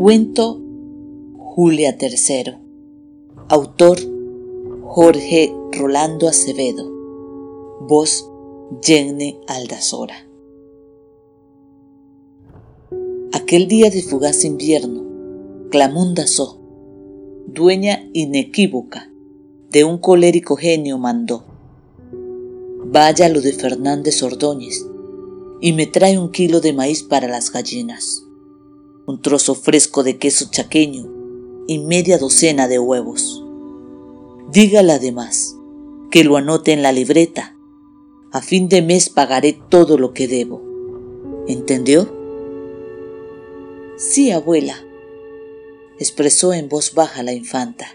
Cuento Julia III. Autor Jorge Rolando Acevedo. Voz Jenny Aldazora. Aquel día de fugaz invierno, Clamunda So, dueña inequívoca de un colérico genio, mandó: Vaya lo de Fernández Ordóñez y me trae un kilo de maíz para las gallinas un trozo fresco de queso chaqueño y media docena de huevos. Dígale además que lo anote en la libreta. A fin de mes pagaré todo lo que debo. ¿Entendió? Sí, abuela, expresó en voz baja la infanta.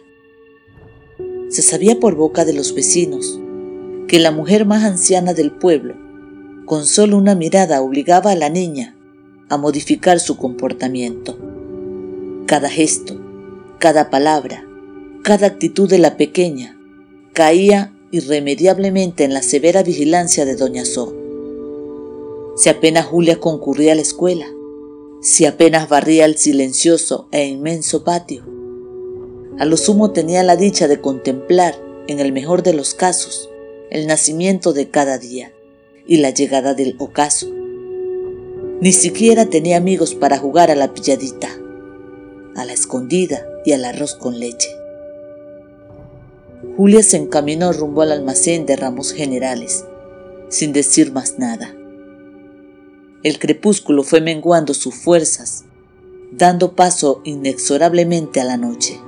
Se sabía por boca de los vecinos que la mujer más anciana del pueblo, con solo una mirada, obligaba a la niña a modificar su comportamiento. Cada gesto, cada palabra, cada actitud de la pequeña caía irremediablemente en la severa vigilancia de Doña So. Si apenas Julia concurría a la escuela, si apenas barría el silencioso e inmenso patio, a lo sumo tenía la dicha de contemplar, en el mejor de los casos, el nacimiento de cada día y la llegada del ocaso ni siquiera tenía amigos para jugar a la pilladita, a la escondida y al arroz con leche. Julia se encaminó rumbo al almacén de ramos generales, sin decir más nada. El crepúsculo fue menguando sus fuerzas, dando paso inexorablemente a la noche.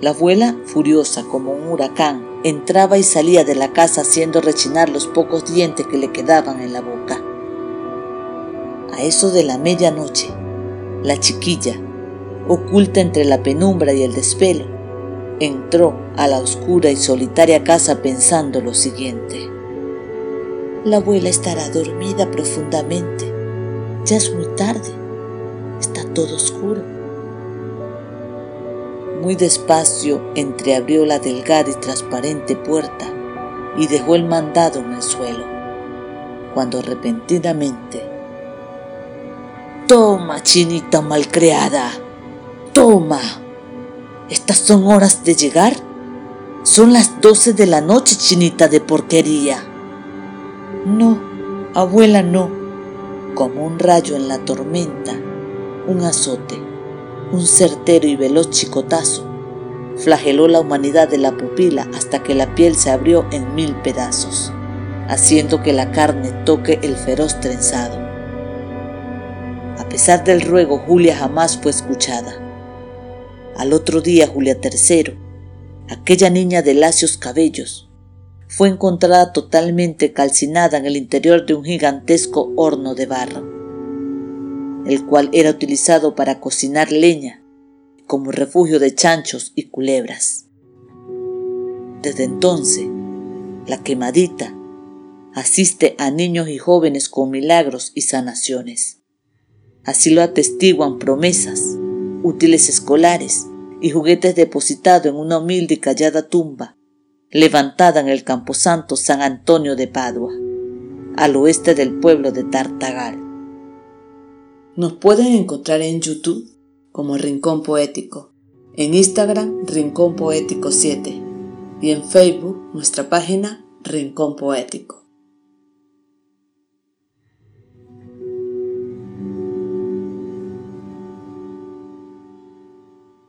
La abuela, furiosa como un huracán, entraba y salía de la casa haciendo rechinar los pocos dientes que le quedaban en la boca. A eso de la medianoche, la chiquilla, oculta entre la penumbra y el despelo, entró a la oscura y solitaria casa pensando lo siguiente. La abuela estará dormida profundamente. Ya es muy tarde. Está todo oscuro. Muy despacio entreabrió la delgada y transparente puerta y dejó el mandado en el suelo, cuando repentinamente Toma, chinita malcriada. Toma. ¿Estas son horas de llegar? Son las doce de la noche, chinita de porquería. No, abuela, no. Como un rayo en la tormenta, un azote, un certero y veloz chicotazo, flageló la humanidad de la pupila hasta que la piel se abrió en mil pedazos, haciendo que la carne toque el feroz trenzado. A pesar del ruego, Julia jamás fue escuchada. Al otro día, Julia III, aquella niña de lacios cabellos, fue encontrada totalmente calcinada en el interior de un gigantesco horno de barro, el cual era utilizado para cocinar leña como refugio de chanchos y culebras. Desde entonces, la quemadita asiste a niños y jóvenes con milagros y sanaciones. Así lo atestiguan promesas, útiles escolares y juguetes depositados en una humilde y callada tumba, levantada en el camposanto San Antonio de Padua, al oeste del pueblo de Tartagal. Nos pueden encontrar en YouTube como Rincón Poético, en Instagram Rincón Poético 7 y en Facebook nuestra página Rincón Poético.